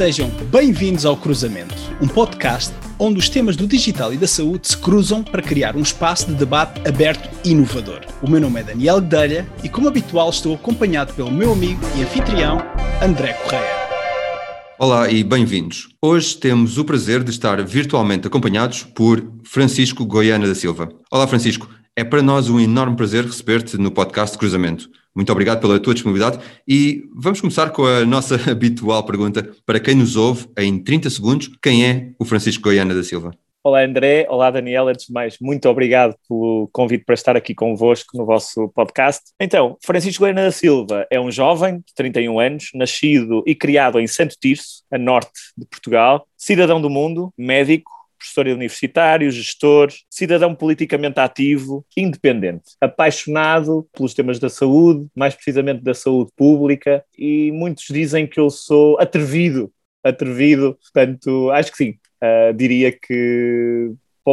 Sejam bem-vindos ao Cruzamento, um podcast onde os temas do digital e da saúde se cruzam para criar um espaço de debate aberto e inovador. O meu nome é Daniel Guedelha e, como habitual, estou acompanhado pelo meu amigo e anfitrião, André Correia. Olá e bem-vindos. Hoje temos o prazer de estar virtualmente acompanhados por Francisco Goiana da Silva. Olá, Francisco. É para nós um enorme prazer receber-te no podcast Cruzamento. Muito obrigado pela tua disponibilidade e vamos começar com a nossa habitual pergunta para quem nos ouve em 30 segundos. Quem é o Francisco Goiana da Silva? Olá André, olá Daniel, antes de mais, muito obrigado pelo convite para estar aqui convosco no vosso podcast. Então, Francisco Goiana da Silva é um jovem de 31 anos, nascido e criado em Santo Tirso, a norte de Portugal, cidadão do mundo, médico, professor universitário, gestor, cidadão politicamente ativo, independente, apaixonado pelos temas da saúde, mais precisamente da saúde pública, e muitos dizem que eu sou atrevido, atrevido, portanto, acho que sim, uh, diria que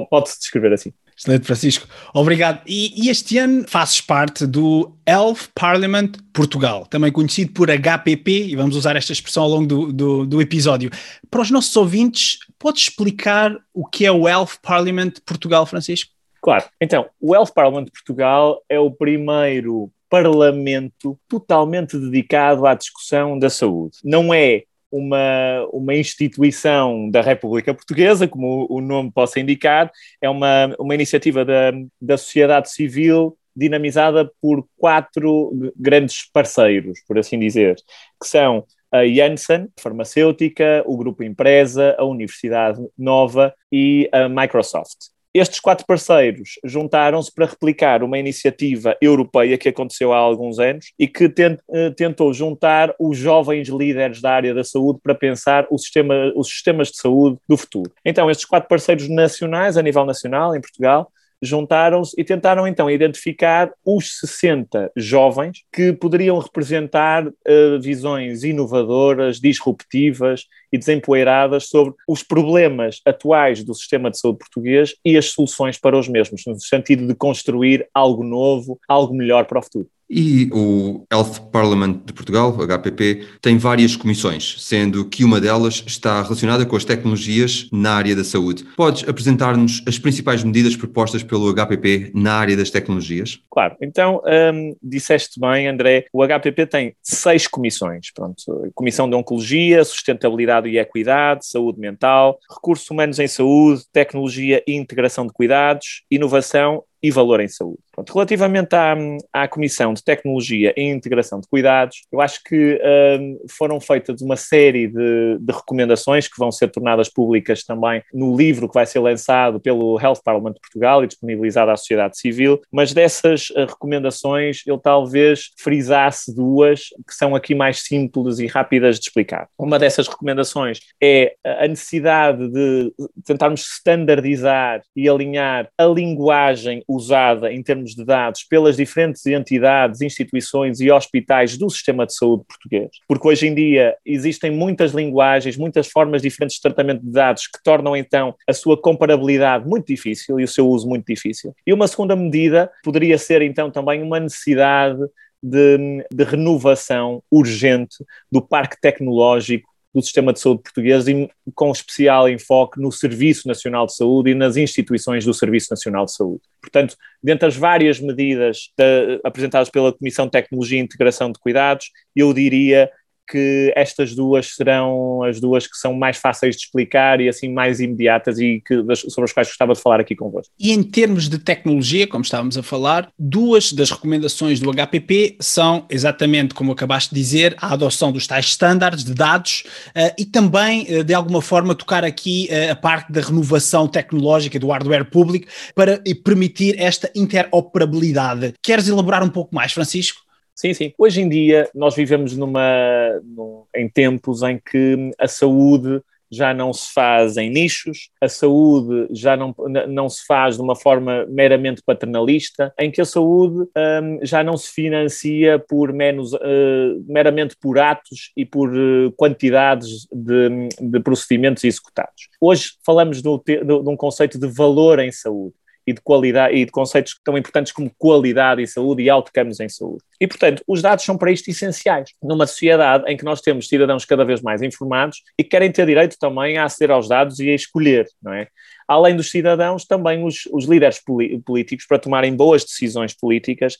pode-se descrever assim. Excelente, Francisco. Obrigado. E, e, este ano fazes parte do Elf Parliament Portugal, também conhecido por HPP, e vamos usar esta expressão ao longo do, do, do episódio. Para os nossos ouvintes, podes explicar o que é o Elf Parliament Portugal, Francisco? Claro. Então, o Elf Parliament Portugal é o primeiro parlamento totalmente dedicado à discussão da saúde. Não é uma, uma instituição da República Portuguesa, como o, o nome possa indicar, é uma, uma iniciativa da, da sociedade civil dinamizada por quatro grandes parceiros, por assim dizer, que são a Janssen, farmacêutica, o Grupo Empresa, a Universidade Nova e a Microsoft. Estes quatro parceiros juntaram-se para replicar uma iniciativa europeia que aconteceu há alguns anos e que eh, tentou juntar os jovens líderes da área da saúde para pensar sistema, os sistemas de saúde do futuro. Então, estes quatro parceiros nacionais, a nível nacional, em Portugal, juntaram-se e tentaram então identificar os 60 jovens que poderiam representar uh, visões inovadoras, disruptivas e desempoeiradas sobre os problemas atuais do sistema de saúde português e as soluções para os mesmos, no sentido de construir algo novo, algo melhor para o futuro. E o Health Parliament de Portugal, HPP, tem várias comissões, sendo que uma delas está relacionada com as tecnologias na área da saúde. Podes apresentar-nos as principais medidas propostas pelo HPP na área das tecnologias? Claro, então hum, disseste bem, André, o HPP tem seis comissões. Pronto, Comissão de Oncologia, Sustentabilidade e Equidade, Saúde Mental, Recursos Humanos em Saúde, Tecnologia e Integração de Cuidados, Inovação e valor em saúde. Pronto, relativamente à, à Comissão de Tecnologia e Integração de Cuidados, eu acho que um, foram feitas uma série de, de, recomendações que vão ser tornadas públicas também no livro que vai ser lançado pelo Health Parliament de Portugal e disponibilizado à sociedade civil, mas dessas uh, recomendações eu talvez frisasse duas que são aqui mais simples e rápidas de explicar. Uma dessas recomendações é a necessidade de tentarmos standardizar e alinhar a linguagem usada em termos de dados pelas diferentes entidades, instituições e hospitais do sistema de saúde português. Porque hoje em dia existem muitas linguagens, muitas formas diferentes de tratamento de dados que tornam então a sua comparabilidade muito difícil e o seu uso muito difícil. E uma segunda medida poderia ser então também uma necessidade de, de, renovação urgente do parque tecnológico do sistema de saúde português e com especial enfoque no Serviço Nacional de Saúde e nas instituições do Serviço Nacional de Saúde. Portanto, dentre as várias medidas de, apresentadas pela Comissão de Tecnologia e Integração de Cuidados, eu diria que estas duas serão as duas que são mais fáceis de explicar e assim mais imediatas e que, sobre as quais gostava de falar aqui convosco. E em termos de tecnologia, como estávamos a falar, duas das recomendações do HPP são exatamente como acabaste de dizer, a adoção dos tais estándares de dados uh, e também, uh, de alguma forma, tocar aqui uh, a parte da renovação tecnológica do hardware público para permitir esta interoperabilidade. Queres elaborar um pouco mais, Francisco? Sim, sim. Hoje em dia nós vivemos numa, num, em tempos em que a saúde já não se faz em nichos, a saúde já não, não se faz de uma forma meramente paternalista, em que a saúde um, já não se financia por menos, uh, meramente por atos e por uh, quantidades de, de procedimentos executados. Hoje falamos de um conceito de valor em saúde e de qualidade e de conceitos tão importantes como qualidade e saúde e outcomes em saúde. E, portanto, os dados são para isto essenciais. Numa sociedade em que nós temos cidadãos cada vez mais informados e que querem ter direito também a aceder aos dados e a escolher, não é? Além dos cidadãos, também os, os líderes políticos, para tomarem boas decisões políticas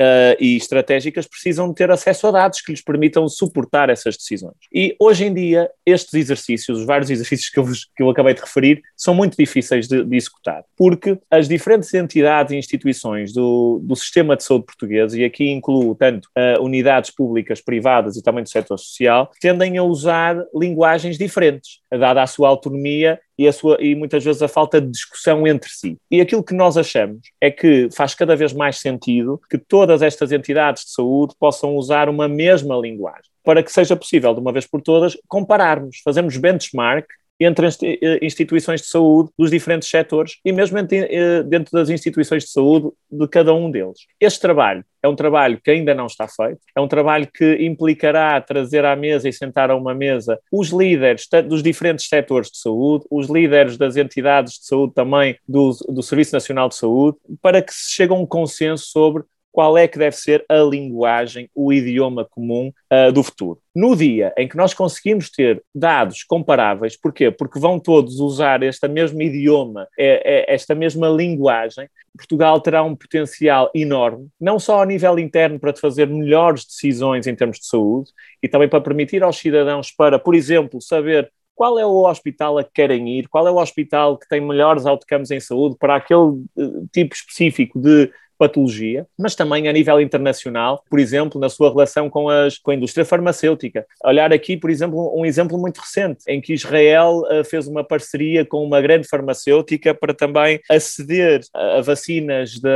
uh, e estratégicas, precisam ter acesso a dados que lhes permitam suportar essas decisões. E hoje em dia, estes exercícios, os vários exercícios que eu, vos, que eu acabei de referir, são muito difíceis de, de executar, porque as diferentes entidades e instituições do, do sistema de saúde português, e aqui incluo tanto uh, unidades públicas, privadas e também do setor social, tendem a usar linguagens diferentes, dada a sua autonomia e, a sua, e muitas vezes a falta de discussão entre si. E aquilo que nós achamos é que faz cada vez mais sentido que todas estas entidades de saúde possam usar uma mesma linguagem, para que seja possível, de uma vez por todas, compararmos, fazermos benchmark entre eh, instituições de saúde dos diferentes setores e mesmo eh, dentro das instituições de saúde de cada um deles. Este trabalho é um trabalho que ainda não está feito, é um trabalho que implicará trazer à mesa e sentar a uma mesa os líderes dos diferentes setores de saúde, os líderes das entidades de saúde também do, do Serviço Nacional de Saúde, para que se chegue a um consenso sobre qual é que deve ser a linguagem, o idioma comum uh, do futuro. No dia em que nós conseguimos ter dados comparáveis, porquê? Porque vão todos usar este mesmo idioma, é, é, esta mesma linguagem, Portugal terá um potencial enorme, não só a nível interno para fazer melhores decisões em termos de saúde, e também para permitir aos cidadãos para, por exemplo, saber qual é o hospital a que querem ir, qual é o hospital que tem melhores outcomes em saúde para aquele eh, tipo específico de patologia, mas também a nível internacional, por exemplo, na sua relação com, as, com a indústria farmacêutica. Olhar aqui, por exemplo, um exemplo muito recente, em que Israel uh, fez uma parceria com uma grande farmacêutica para também aceder a, vacinas de,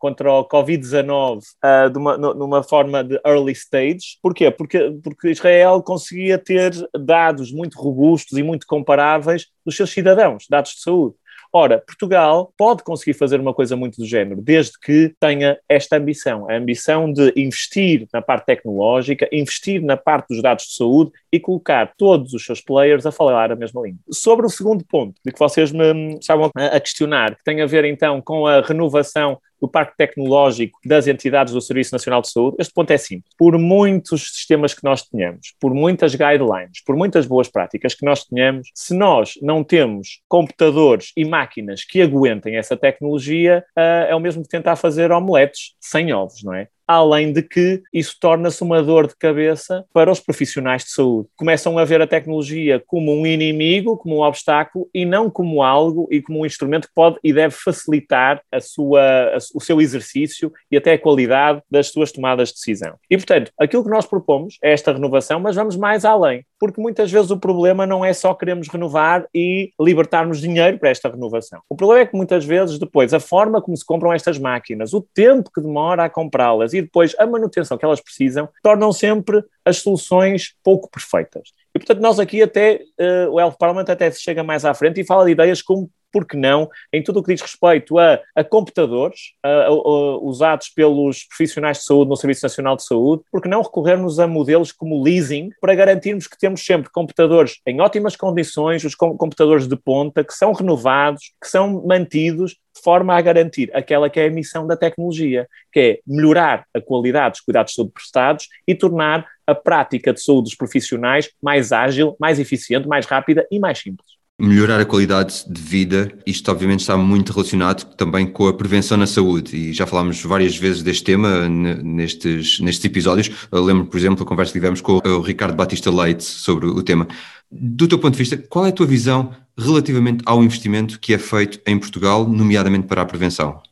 contra o Covid-19 uh, de uma, numa forma de early stage. Porquê? Porque, porque Israel conseguia ter dados muito robustos e muito comparáveis dos seus cidadãos, dados de saúde. Ora, Portugal pode conseguir fazer uma coisa muito do género, desde que tenha esta ambição, a ambição de investir na parte tecnológica, investir na parte dos dados de saúde e colocar todos os seus players a falar a mesma língua. Sobre o segundo ponto, de que vocês me estavam a questionar, que tem a ver então com a renovação do parque tecnológico das entidades do Serviço Nacional de Saúde, este ponto é simples. Por muitos sistemas que nós tenhamos, por muitas guidelines, por muitas boas práticas que nós tenhamos, se nós não temos computadores e máquinas que aguentem essa tecnologia, uh, é o mesmo que tentar fazer omeletes sem ovos, não é? Além de que isso torna-se uma dor de cabeça para os profissionais de saúde. Começam a ver a tecnologia como um inimigo, como um obstáculo e não como algo e como um instrumento que pode e deve facilitar a sua, a, o seu exercício e até a qualidade das suas tomadas de decisão. E, portanto, aquilo que nós propomos é esta renovação, mas vamos mais além, porque muitas vezes o problema não é só queremos renovar e libertarmos dinheiro para esta renovação. O problema é que muitas vezes depois a forma como se compram estas máquinas, o tempo que demora a comprá-las e depois a manutenção que elas precisam, tornam sempre as soluções pouco perfeitas. E, portanto, nós aqui até, uh, o Health Parliament até se chega mais à frente e fala de ideias como por que não, em tudo o que diz respeito a, a computadores a, a, usados pelos profissionais de saúde no Serviço Nacional de Saúde, por que não recorrermos a modelos como leasing para garantirmos que temos sempre computadores em ótimas condições, os computadores de ponta, que são renovados, que são mantidos de forma a garantir aquela que é a missão da tecnologia, que é melhorar a qualidade dos cuidados de saúde prestados e tornar a prática de saúde dos profissionais mais ágil, mais eficiente, mais rápida e mais simples melhorar a qualidade de vida, isto obviamente está muito relacionado também com a prevenção na saúde e já falámos várias vezes deste tema nestes, nestes episódios. Eu lembro, por exemplo, a conversa que tivemos com o Ricardo Batista Leite sobre o tema. Do teu ponto de vista, qual é a tua visão relativamente ao investimento que é feito em Portugal, nomeadamente para a prevenção?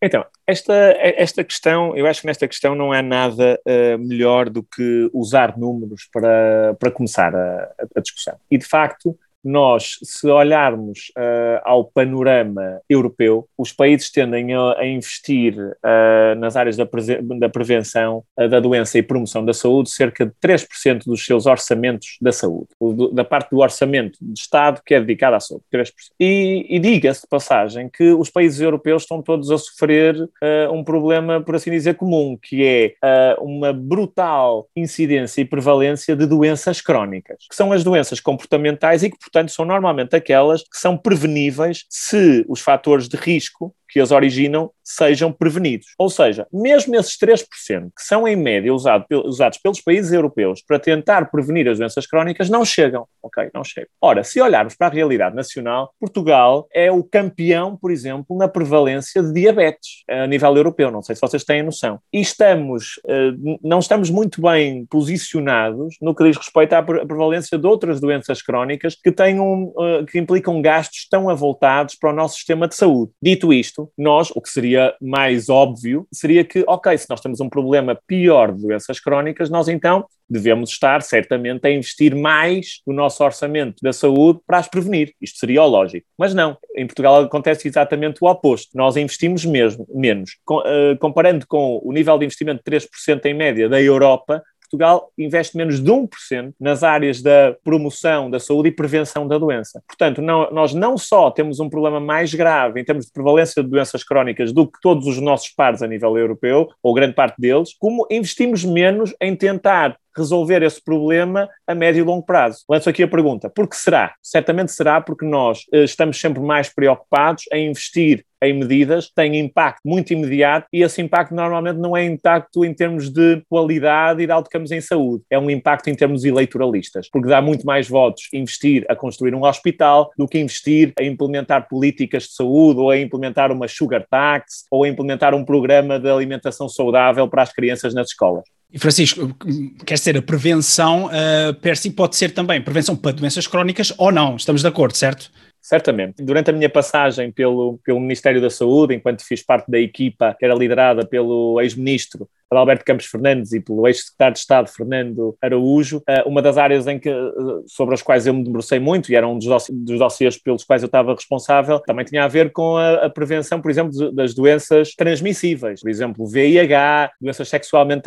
Então, esta, esta questão, eu acho que nesta questão não é nada uh, melhor do que usar números para, para começar a, a discussão. E, de facto, nós, se olharmos uh, ao panorama europeu, os países tendem a, a investir uh, nas áreas da, da prevenção uh, da doença e promoção da saúde cerca de 3% dos seus orçamentos da saúde, do, da parte do orçamento de Estado que é dedicado à saúde, 3%. E, e diga-se de passagem que os países europeus estão todos a sofrer um problema, por assim dizer, comum, que é uma brutal incidência e prevalência de doenças crónicas, que são as doenças comportamentais e que, portanto, são normalmente aquelas que são preveníveis se os fatores de risco que as originam sejam prevenidos. Ou seja, mesmo esses 3% que são em média usado, usados pelos países europeus para tentar prevenir as doenças crónicas não chegam, ok? Não chegam. Ora, se olharmos para a realidade nacional, Portugal é o campeão, por exemplo, na prevalência de diabetes a nível europeu, não sei se vocês têm noção. E estamos, eh, não estamos muito bem posicionados no que diz respeito à prevalência de outras doenças crónicas que, tenham, eh, que implicam gastos tão avultados para o nosso sistema de saúde. Dito isto, nós, o que seria mais óbvio, seria que, ok, se nós temos um problema pior de doenças crónicas, nós então devemos estar certamente a investir mais do nosso orçamento da saúde para as prevenir. Isto seria o lógico. Mas não, em Portugal acontece exatamente o oposto. Nós investimos mesmo menos. Com, uh, comparando com o nível de investimento de 3% em média da Europa, Portugal investe menos de 1% nas áreas da promoção da saúde e prevenção da doença. Portanto, não, nós não só temos um problema mais grave em termos de prevalência de doenças crónicas do que todos os nossos pares a nível europeu, ou grande parte deles, como investimos menos em tentar resolver esse problema a médio e longo prazo. Lanço aqui a pergunta: por que será? Certamente será porque nós eh, estamos sempre mais preocupados em investir em medidas têm impacto muito imediato e esse impacto normalmente não é impacto em termos de qualidade e de outcomes em saúde, é um impacto em termos eleitoralistas, porque dá muito mais votos investir a construir um hospital do que investir a implementar políticas de saúde ou a implementar uma sugar tax ou a implementar um programa de alimentação saudável para as crianças nas escolas. E Francisco, quer dizer, a prevenção, uh, per si, pode ser também prevenção para doenças crónicas ou não, estamos de acordo, certo? Certamente. Durante a minha passagem pelo, pelo Ministério da Saúde, enquanto fiz parte da equipa que era liderada pelo ex-ministro Alberto Campos Fernandes e pelo ex-secretário de Estado Fernando Araújo, eh, uma das áreas em que, eh, sobre as quais eu me debrucei muito e era um dos, dos dossiês pelos quais eu estava responsável, também tinha a ver com a, a prevenção, por exemplo, das doenças transmissíveis, por exemplo, VIH, doenças sexualmente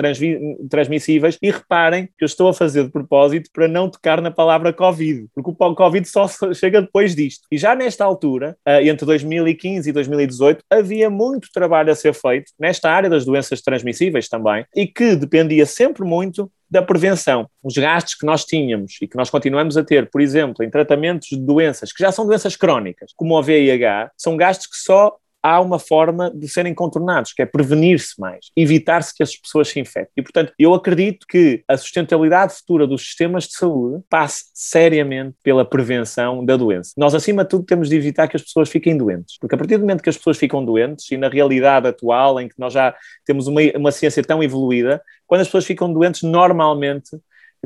transmissíveis, e reparem que eu estou a fazer de propósito para não tocar na palavra Covid, porque o Covid só chega depois disto. E já nesta altura, eh, entre 2015 e 2018, havia muito trabalho a ser feito nesta área das doenças transmissíveis também, e que dependia sempre muito da prevenção. Os gastos que nós tínhamos e que nós continuamos a ter, por exemplo, em tratamentos de doenças que já são doenças crónicas, como o VIH, são gastos que só há uma forma de serem contornados, que é prevenir-se mais, evitar-se que as pessoas se infectem. E, portanto, eu acredito que a sustentabilidade futura dos sistemas de saúde passe seriamente pela prevenção da doença. Nós, acima de tudo, temos de evitar que as pessoas fiquem doentes, porque a partir do momento que as pessoas ficam doentes, e na realidade atual, em que nós já temos uma, uma ciência tão evoluída, quando as pessoas ficam doentes, normalmente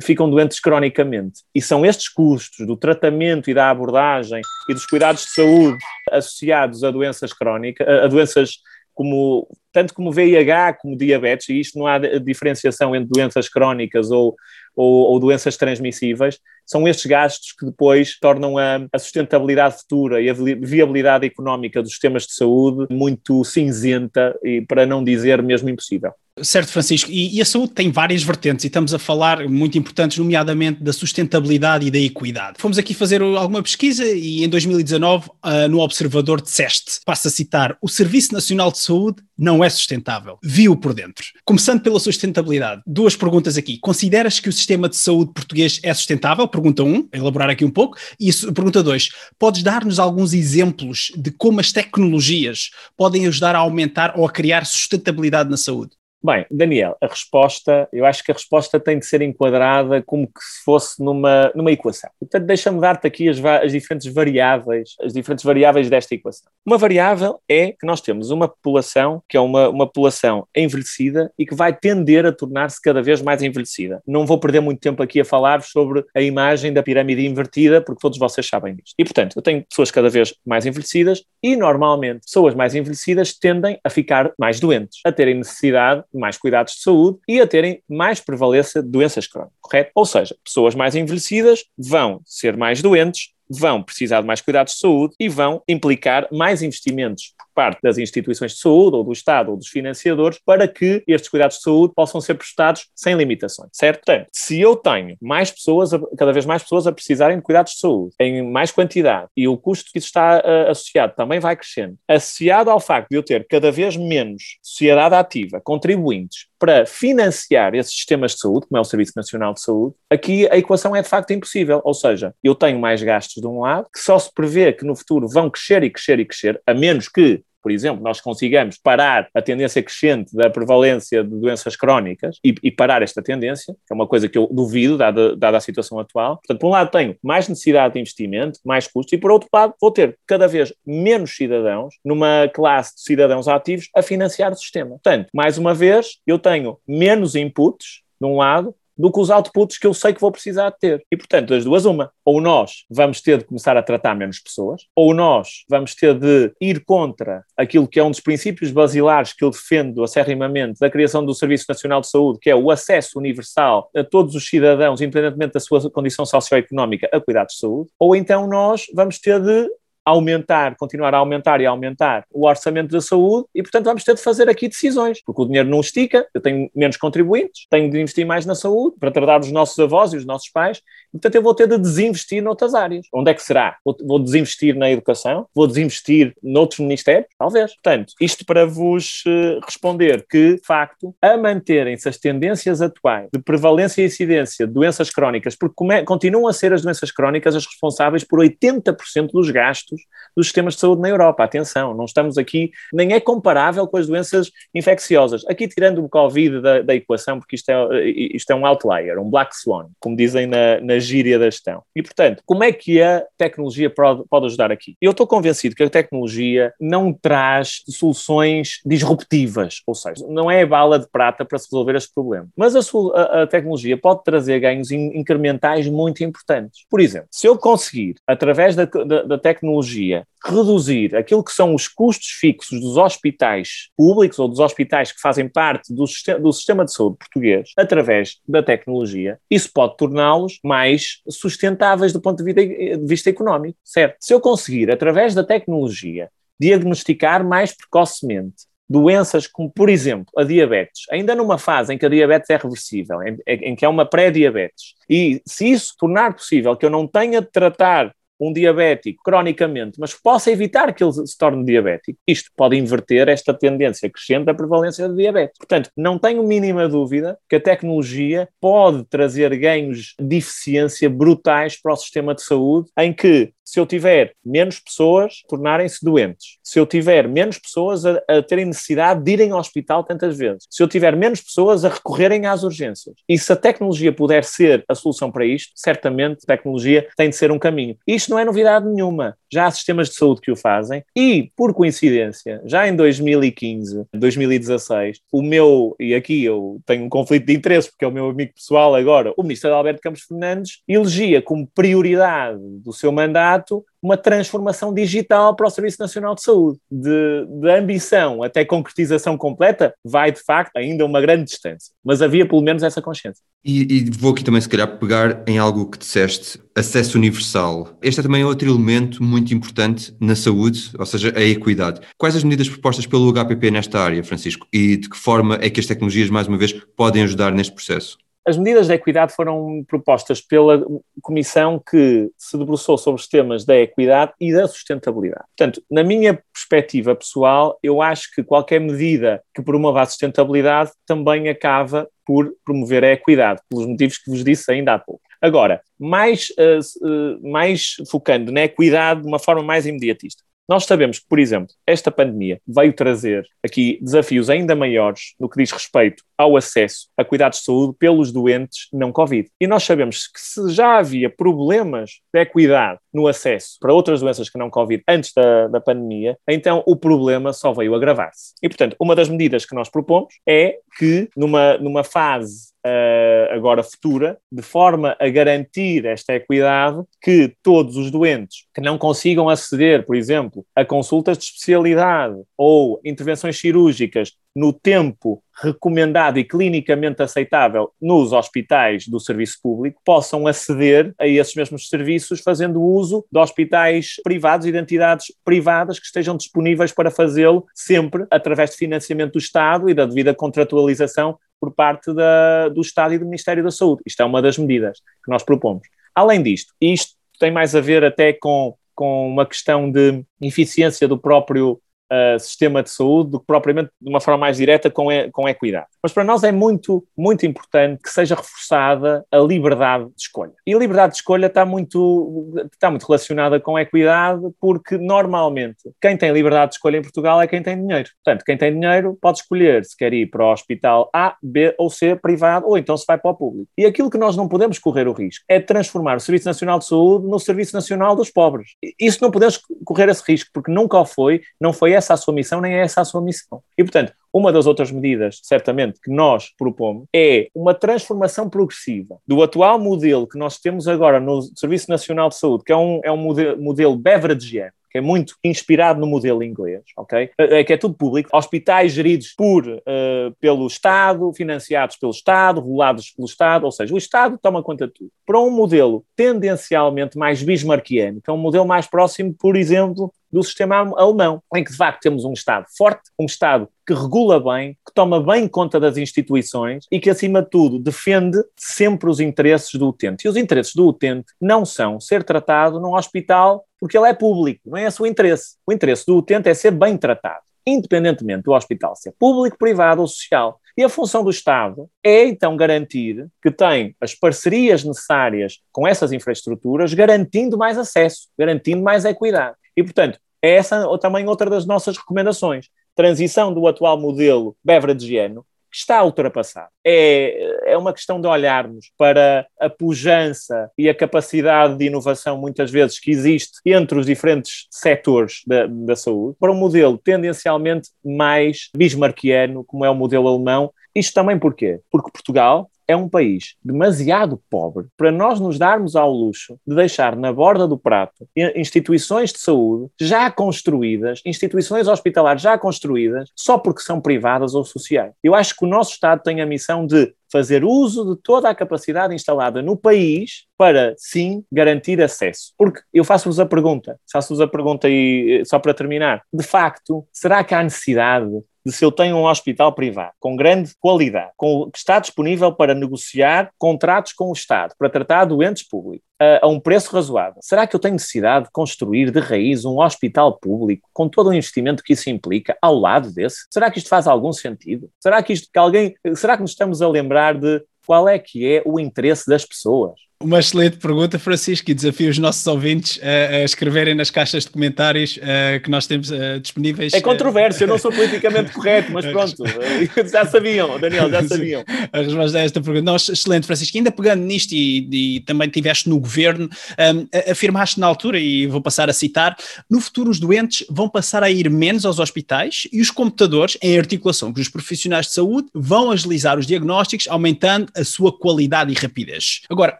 ficam doentes cronicamente. E são estes custos do tratamento e da abordagem e dos cuidados de saúde associados a doenças crónicas, a doenças como tanto como VIH como diabetes, e isto não há diferenciação entre doenças crónicas ou, ou, ou, doenças transmissíveis, são estes gastos que depois tornam a, a, sustentabilidade futura e a viabilidade económica dos sistemas de saúde muito cinzenta e, para não dizer, mesmo impossível. Certo, Francisco. E, e, a saúde tem várias vertentes e estamos a falar muito importantes, nomeadamente da sustentabilidade e da equidade. Fomos aqui fazer alguma pesquisa e em 2019, uh, ah, no Observador, disseste, passo a citar, o Serviço Nacional de Saúde não é sustentável. Viu por dentro. Começando pela sustentabilidade, duas perguntas aqui. Consideras que o sistema de saúde português é sustentável? Pergunta 1, um, elaborar aqui um pouco. E pergunta 2, podes dar-nos alguns exemplos de como as tecnologias podem ajudar a aumentar ou a criar sustentabilidade na saúde? Bem, Daniel, a resposta, eu acho que a resposta tem de ser enquadrada como que se fosse numa, numa equação. Portanto, deixa-me dar-te aqui as, as, diferentes variáveis, as diferentes variáveis desta equação. Uma variável é que nós temos uma população que é uma, uma população envelhecida e que vai tender a tornar-se cada vez mais envelhecida. Não vou perder muito tempo aqui a falar-vos sobre a imagem da pirâmide invertida, porque todos vocês sabem disto. E, portanto, eu tenho pessoas cada vez mais envelhecidas e, normalmente, pessoas mais envelhecidas tendem a ficar mais doentes, a terem necessidade mais cuidados de saúde e a terem mais prevalência de doenças crónicas, correto? Ou seja, pessoas mais envelhecidas vão ser mais doentes, vão precisar de mais cuidados de saúde e vão implicar mais investimentos parte das instituições de saúde, ou do Estado, ou dos financiadores, para que estes cuidados de saúde possam ser prestados sem limitações, certo? Portanto, se eu tenho mais pessoas, cada vez mais pessoas a precisarem de cuidados de saúde, em mais quantidade, e o custo que isso está uh, associado também vai crescendo, associado ao facto de eu ter cada vez menos sociedade ativa, contribuintes, para financiar esses sistemas de saúde, como é o Serviço Nacional de Saúde, aqui a equação é de facto impossível. Ou seja, eu tenho mais gastos de um lado, que só se prevê que no futuro vão crescer e crescer e crescer, a menos que por exemplo, nós consigamos parar a tendência crescente da prevalência de doenças crónicas e, e parar esta tendência, que é uma coisa que eu duvido, dada, dada a situação atual. Portanto, por um lado, tenho mais necessidade de investimento, mais custos, e por outro lado, vou ter cada vez menos cidadãos numa classe de cidadãos ativos a financiar o sistema. Portanto, mais uma vez, eu tenho menos inputs, de um lado, do que os outputs que eu sei que vou precisar de ter. E, portanto, das duas, uma. Ou nós vamos ter de começar a tratar menos pessoas, ou nós vamos ter de ir contra aquilo que é um dos princípios basilares que eu defendo acerrimamente da criação do Serviço Nacional de Saúde, que é o acesso universal a todos os cidadãos, independentemente da sua condição socioeconómica, a cuidados de saúde, ou então nós vamos ter de aumentar, continuar a aumentar e aumentar o orçamento da saúde e, portanto, vamos ter de fazer aqui decisões, porque o dinheiro não estica, eu tenho menos contribuintes, tenho de investir mais na saúde para tratar os nossos avós e os nossos pais, e, portanto, eu vou ter de desinvestir noutras áreas. Onde é que será? Vou, desinvestir na educação? Vou desinvestir noutros ministérios? Talvez. Portanto, isto para vos uh, responder que, de facto, a manterem-se as tendências atuais de prevalência e incidência de doenças crónicas, porque continuam a ser as doenças crónicas as responsáveis por 80% dos gastos dos sistemas de saúde na Europa. Atenção, não estamos aqui, nem é comparável com as doenças infecciosas. Aqui, tirando o Covid da, da equação, porque isto é, isto é um outlier, um black swan, como dizem na, na gíria da gestão. E, portanto, como é que a tecnologia pode, ajudar aqui? Eu estou convencido que a tecnologia não traz soluções disruptivas, ou seja, não é bala de prata para se resolver este problema. Mas a, a, a tecnologia pode trazer ganhos in, incrementais muito importantes. Por exemplo, se eu conseguir, através da, da, da tecnologia, tecnologia reduzir aquilo que são os custos fixos dos hospitais públicos ou dos hospitais que fazem parte do, sistema, do sistema de saúde português através da tecnologia, isso pode torná-los mais sustentáveis do ponto de vista, de vista económico, certo? Se eu conseguir, através da tecnologia, diagnosticar mais precocemente doenças como, por exemplo, a diabetes, ainda numa fase em que a diabetes é reversível, em, em que é uma pré-diabetes, e se isso tornar possível que eu não tenha de tratar um diabético cronicamente, mas possa evitar que ele se torne diabético, isto pode inverter esta tendência crescente da prevalência de diabetes. Portanto, não tenho mínima dúvida que a tecnologia pode trazer ganhos de eficiência brutais para o sistema de saúde, em que se eu tiver menos pessoas tornarem-se doentes, se eu tiver menos pessoas a, a, terem necessidade de irem ao hospital tantas vezes, se eu tiver menos pessoas a recorrerem às urgências. E se a tecnologia puder ser a solução para isto, certamente a tecnologia tem de ser um caminho. Isto não é novidade nenhuma. Já há sistemas de saúde que o fazem. E, por coincidência, já em 2015, 2016, o meu, e aqui eu tenho um conflito de interesse porque é o meu amigo pessoal agora, o ministro Alberto Campos Fernandes, elegia como prioridade do seu mandato uma transformação digital para o Serviço Nacional de Saúde. De, de, ambição até concretização completa, vai de facto ainda uma grande distância. Mas havia pelo menos essa consciência. E, e, vou aqui também, se calhar, pegar em algo que disseste: acesso universal. Este é também outro elemento muito importante na saúde, ou seja, a equidade. Quais as medidas propostas pelo HPP nesta área, Francisco? E de que forma é que as tecnologias, mais uma vez, podem ajudar neste processo? As medidas de equidade foram propostas pela comissão que se debruçou sobre os temas da equidade e da sustentabilidade. Portanto, na minha perspectiva pessoal, eu acho que qualquer medida que promova a sustentabilidade também acaba por promover a equidade, pelos motivos que vos disse ainda há pouco. Agora, mais, uh, mais focando na equidade de uma forma mais imediatista. Nós sabemos que, por exemplo, esta pandemia veio trazer aqui desafios ainda maiores no que diz respeito ao acesso a cuidados de saúde pelos doentes não Covid. E nós sabemos que se já havia problemas de equidade no acesso para outras doenças que não Covid antes da, da pandemia, então o problema só veio agravar-se. E, portanto, uma das medidas que nós propomos é que, numa, numa fase uh, agora futura, de forma a garantir esta equidade, que todos os doentes que não consigam aceder, por exemplo, a consultas de especialidade ou intervenções cirúrgicas no tempo recomendado e clinicamente aceitável nos hospitais do serviço público, possam aceder a esses mesmos serviços fazendo uso de hospitais privados e de entidades privadas que estejam disponíveis para fazê-lo sempre através de financiamento do Estado e da devida contratualização por parte da, do Estado e do Ministério da Saúde. Isto é uma das medidas que nós propomos. Além disto, isto tem mais a ver até com, com uma questão de eficiência do próprio uh, sistema de saúde do que propriamente de uma forma mais direta com, e, com equidade. Mas para nós é muito, muito importante que seja reforçada a liberdade de escolha. E a liberdade de escolha está muito, está muito relacionada com equidade, porque normalmente quem tem liberdade de escolha em Portugal é quem tem dinheiro. Portanto, quem tem dinheiro pode escolher se quer ir para o hospital A, B ou C privado, ou então se vai para o público. E aquilo que nós não podemos correr o risco é transformar o Serviço Nacional de Saúde no Serviço Nacional dos pobres. Isso não podemos correr esse risco, porque nunca o foi, não foi essa a sua missão, nem é essa a sua missão. E, portanto, uma das outras medidas, certamente, que nós propomos é uma transformação progressiva do atual modelo que nós temos agora no Serviço Nacional de Saúde, que é um, é um modelo, modelo beveragiano, que é muito inspirado no modelo inglês, ok? É, é que é tudo público, hospitais geridos por, uh, pelo Estado, financiados pelo Estado, regulados pelo Estado, ou seja, o Estado toma conta de tudo. Para um modelo tendencialmente mais bismarckiano, que é um modelo mais próximo, por exemplo, do sistema alemão, em que de facto temos um Estado forte, um Estado que regula bem, que toma bem conta das instituições e que, acima de tudo, defende sempre os interesses do utente. E os interesses do utente não são ser tratado num hospital porque ele é público, não é esse o interesse. O interesse do utente é ser bem tratado, independentemente do hospital ser público, privado ou social. E a função do Estado é então garantir que tem as parcerias necessárias com essas infraestruturas, garantindo mais acesso, garantindo mais equidade. E, portanto, é essa também outra das nossas recomendações. Transição do atual modelo beveragiano que está ultrapassado. É, é uma questão de olharmos para a pujança e a capacidade de inovação, muitas vezes, que existe entre os diferentes setores da, da saúde, para um modelo tendencialmente mais bismarquiano, como é o modelo alemão. Isto também porquê? Porque Portugal é um país demasiado pobre para nós nos darmos ao luxo de deixar na borda do prato instituições de saúde já construídas, instituições hospitalares já construídas, só porque são privadas ou sociais. Eu acho que o nosso Estado tem a missão de fazer uso de toda a capacidade instalada no país para, sim, garantir acesso. Porque eu faço-vos a pergunta, faço-vos a pergunta e só para terminar, de facto, será que há necessidade de se eu tenho um hospital privado com grande qualidade, com, que está disponível para negociar contratos com o Estado, para tratar doentes públicos, a, a um preço razoável. Será que eu tenho necessidade de construir de raiz um hospital público com todo o investimento que isso implica ao lado desse? Será que isto faz algum sentido? Será que isto que alguém, será que nos estamos a lembrar de qual é que é o interesse das pessoas? Uma excelente pergunta, Francisco, e desafio os nossos ouvintes a, a escreverem nas caixas de comentários uh, que nós temos uh, disponíveis. É controvérsia, eu não sou politicamente correto, mas pronto, já sabiam, Daniel, já sabiam. A resposta a esta pergunta. Não, excelente, Francisco. Ainda pegando nisto e, e também tiveste no governo, um, afirmaste na altura, e vou passar a citar: no futuro os doentes vão passar a ir menos aos hospitais e os computadores, em articulação com os profissionais de saúde, vão agilizar os diagnósticos, aumentando a sua qualidade e rapidez. Agora,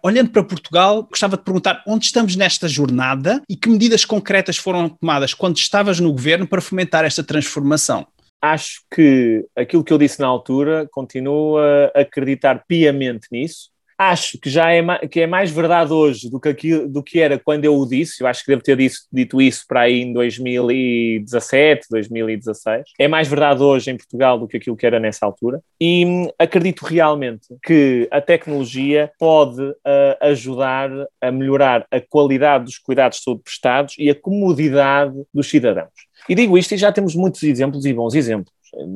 olhando olhando para Portugal, gostava de perguntar onde estamos nesta jornada e que medidas concretas foram tomadas quando estavas no governo para fomentar esta transformação. Acho que aquilo que eu disse na altura, continuo a acreditar piamente nisso acho que já é, que é mais verdade hoje do que, aquilo, do que era quando eu o disse. Eu acho que devo ter dito, dito isso para aí em 2017, 2016. É mais verdade hoje em Portugal do que aquilo que era nessa altura. E hum, acredito realmente que a tecnologia pode uh, ajudar a melhorar a qualidade dos cuidados de prestados e a comodidade dos cidadãos. E digo isto e já temos muitos exemplos e bons exemplos.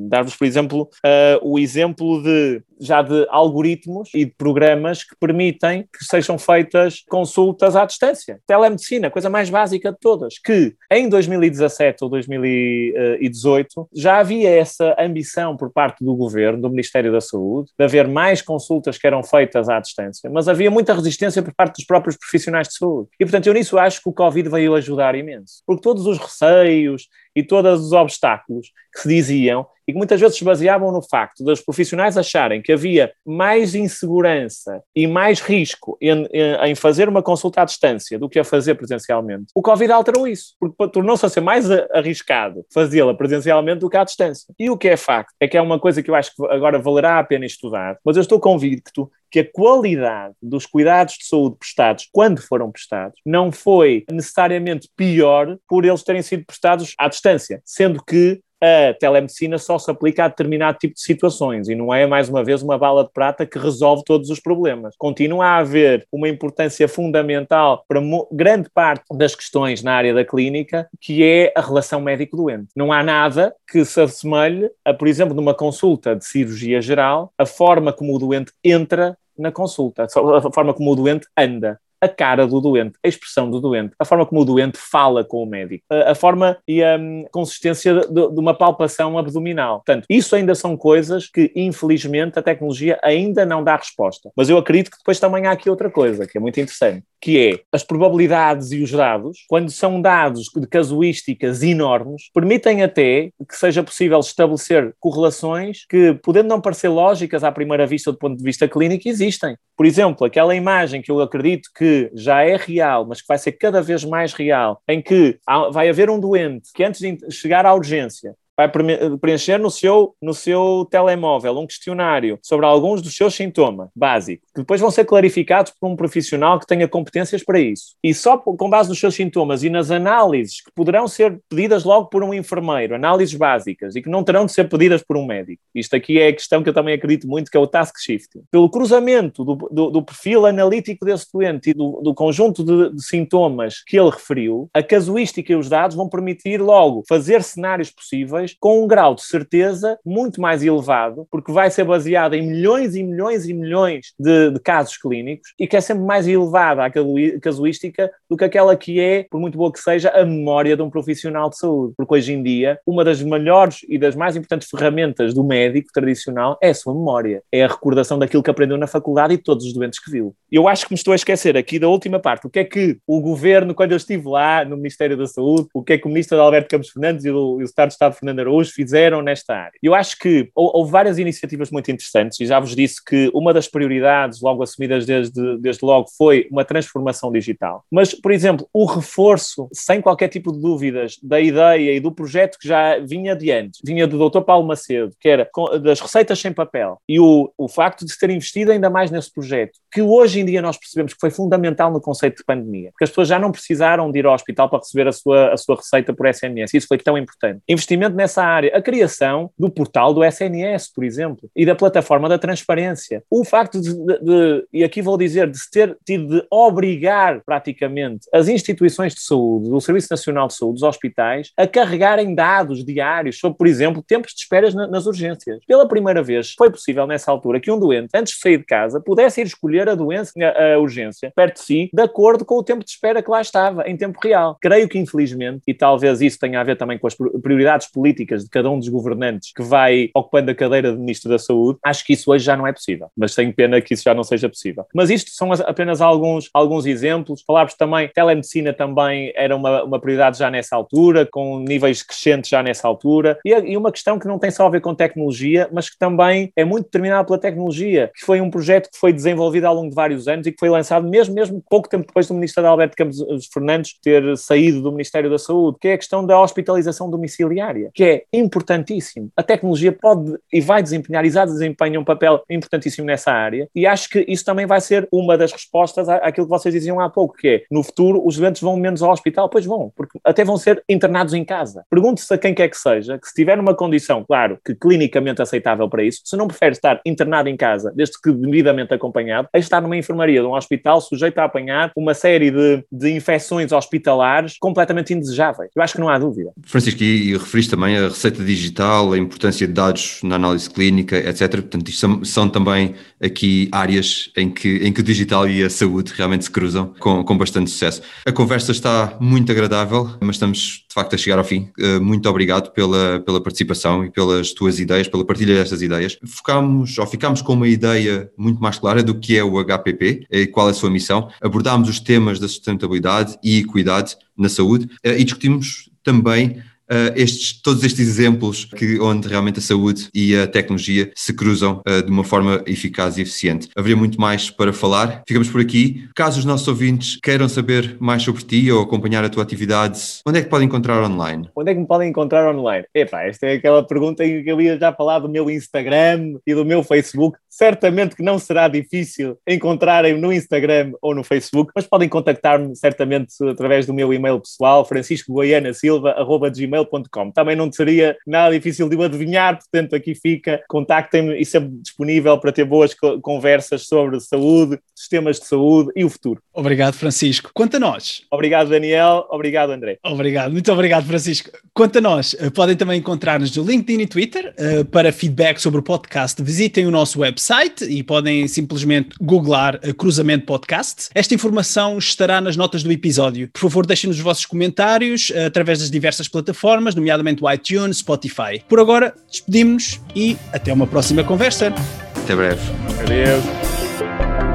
Dar-vos, por exemplo, uh, o exemplo de já de algoritmos e de programas que permitem que sejam feitas consultas à distância. Telemedicina, coisa mais básica de todas, que em 2017 ou 2018 já havia essa ambição por parte do governo, do Ministério da Saúde, de haver mais consultas que eram feitas à distância, mas havia muita resistência por parte dos próprios profissionais de saúde. E portanto, eu nisso acho que o Covid veio ajudar imenso, porque todos os receios e todos os obstáculos que se diziam e que muitas vezes se baseavam no facto dos profissionais acharem que havia mais insegurança e mais risco em, em, fazer uma consulta à distância do que a fazer presencialmente, o Covid alterou isso, porque tornou-se a ser mais arriscado fazê-la presencialmente do que à distância. E o que é facto é que é uma coisa que eu acho que agora valerá a pena estudar, mas eu estou convicto que a qualidade dos cuidados de saúde prestados, quando foram prestados, não foi necessariamente pior por eles terem sido prestados à distância, sendo que a telemedicina só se aplica a determinado tipo de situações e não é, mais uma vez, uma bala de prata que resolve todos os problemas. Continua a haver uma importância fundamental para grande parte das questões na área da clínica, que é a relação médico-doente. Não há nada que se assemelhe a, por exemplo, numa consulta de cirurgia geral, a forma como o doente entra na consulta, a forma como o doente anda a cara do doente, a expressão do doente, a forma como o doente fala com o médico, a, a forma e a um, consistência de, de, uma palpação abdominal. Portanto, isso ainda são coisas que, infelizmente, a tecnologia ainda não dá resposta. Mas eu acredito que depois também há aqui outra coisa que é muito interessante, que é as probabilidades e os dados, quando são dados de casuísticas enormes, permitem até que seja possível estabelecer correlações que, podendo não parecer lógicas à primeira vista do ponto de vista clínico, existem. Por exemplo, aquela imagem que eu acredito que já é real, mas que vai ser cada vez mais real, em que vai haver um doente que antes de chegar à urgência vai preencher no seu, no seu telemóvel um questionário sobre alguns dos seus sintomas básicos, que depois vão ser clarificados por um profissional que tenha competências para isso. E só com base nos seus sintomas e nas análises que poderão ser pedidas logo por um enfermeiro, análises básicas, e que não terão de ser pedidas por um médico. Isto aqui é a questão que eu também acredito muito, que é o task shifting. Pelo cruzamento do, do, do perfil analítico desse doente e do, do conjunto de, de sintomas que ele referiu, a casuística e os dados vão permitir logo fazer cenários possíveis com um grau de certeza muito mais elevado, porque vai ser baseado em milhões e milhões e milhões de, de casos clínicos e que é sempre mais elevada a casuística do que aquela que é, por muito boa que seja, a memória de um profissional de saúde. Porque hoje em dia, uma das melhores e das mais importantes ferramentas do médico tradicional é a sua memória, é a recordação daquilo que aprendeu na faculdade e todos os doentes que viu. Eu acho que me estou a esquecer aqui da última parte. O que é que o governo, quando eu estive lá no Ministério da Saúde, o que é que o ministro Alberto Campos Fernandes e o, e o Estado de Estado Araújo fizeram nesta área. Eu acho que houve várias iniciativas muito interessantes e já vos disse que uma das prioridades, logo assumidas desde, desde logo, foi uma transformação digital. Mas, por exemplo, o reforço, sem qualquer tipo de dúvidas, da ideia e do projeto que já vinha adiante, vinha do Dr. Paulo Macedo, que era das receitas sem papel, e o, o facto de ter investido ainda mais nesse projeto, que hoje em dia nós percebemos que foi fundamental no conceito de pandemia, porque as pessoas já não precisaram de ir ao hospital para receber a sua, a sua receita por SMS. Isso foi tão importante. Investimento nessa área, a criação do portal do SNS, por exemplo, e da plataforma da transparência. O facto de, de, de e aqui vou dizer, de se ter tido de obrigar praticamente as instituições de saúde, o Serviço Nacional de Saúde, os hospitais, a carregarem dados diários sobre, por exemplo, tempos de esperas na, nas urgências. Pela primeira vez foi possível nessa altura que um doente, antes de sair de casa, pudesse ir escolher a doença, a, a urgência, perto de si, de acordo com o tempo de espera que lá estava, em tempo real. Creio que, infelizmente, e talvez isso tenha a ver também com as prioridades políticas de cada um dos governantes que vai ocupando a cadeira de Ministro da Saúde, acho que isso hoje já não é possível. Mas tenho pena que isso já não seja possível. Mas isto são apenas alguns, alguns exemplos. Falámos também, telemedicina também era uma, uma prioridade já nessa altura, com níveis crescentes já nessa altura. E, e uma questão que não tem só a ver com tecnologia, mas que também é muito determinada pela tecnologia, que foi um projeto que foi desenvolvido ao longo de vários anos e que foi lançado mesmo, mesmo pouco tempo depois do Ministro Alberto Campos Fernandes ter saído do Ministério da Saúde, que é a questão da hospitalização domiciliária, que é importantíssimo. A tecnologia pode e vai desempenhar e já desempenha um papel importantíssimo nessa área e acho que isso também vai ser uma das respostas àquilo que vocês diziam há pouco, que é, no futuro, os doentes vão menos ao hospital? Pois vão, porque até vão ser internados em casa. Pergunte-se a quem quer que seja, que se tiver uma condição, claro, que clinicamente aceitável para isso, se não prefere estar internado em casa, desde que devidamente acompanhado, a estar numa enfermaria de um hospital sujeito a apanhar uma série de, de infecções hospitalares completamente indesejáveis. Eu acho que não há dúvida. Francisco, e, e referiste também a receita digital, a importância de dados na análise clínica, etc. Portanto, isto são, são, também aqui áreas em que, em que o digital e a saúde realmente se cruzam com, com bastante sucesso. A conversa está muito agradável, mas estamos de facto a chegar ao fim. Eh, muito obrigado pela, pela participação e pelas tuas ideias, pela partilha destas ideias. Focamos, ou ficámos com uma ideia muito mais clara do que é o HPP e qual é a sua missão. Abordámos os temas da sustentabilidade e equidade na saúde eh, e discutimos também uh, estes, todos estes exemplos que, onde realmente a saúde e a tecnologia se cruzam uh, de uma forma eficaz e eficiente. Haveria muito mais para falar. Ficamos por aqui. Caso os nossos ouvintes queiram saber mais sobre ti ou acompanhar a tua atividade, onde é que podem encontrar online? Onde é que me podem encontrar online? Epá, esta é aquela pergunta em que eu ia já falar do meu Instagram e do meu Facebook. Certamente que não será difícil encontrarem no Instagram ou no Facebook, mas podem contactar-me certamente através do meu e-mail pessoal, franciscogoianasilva.gmail.com. Também não seria nada difícil de o adivinhar, portanto aqui fica, contactem-me e sempre disponível para ter boas conversas sobre saúde, sistemas de saúde e o futuro. Obrigado, Francisco. Quanto a nós. Obrigado, Daniel. Obrigado, André. Obrigado, muito obrigado, Francisco. Quanto a nós, eh, podem também encontrar-nos no LinkedIn e Twitter. Uh, para feedback sobre o podcast, visitem o nosso website e podem simplesmente googlar uh, Cruzamento Podcast. Esta informação estará nas notas do episódio. Por favor, deixem-nos os vossos comentários uh, através das diversas plataformas, nomeadamente o iTunes, Spotify. Por agora, despedimos-nos e até uma próxima conversa. Até breve. Adeus.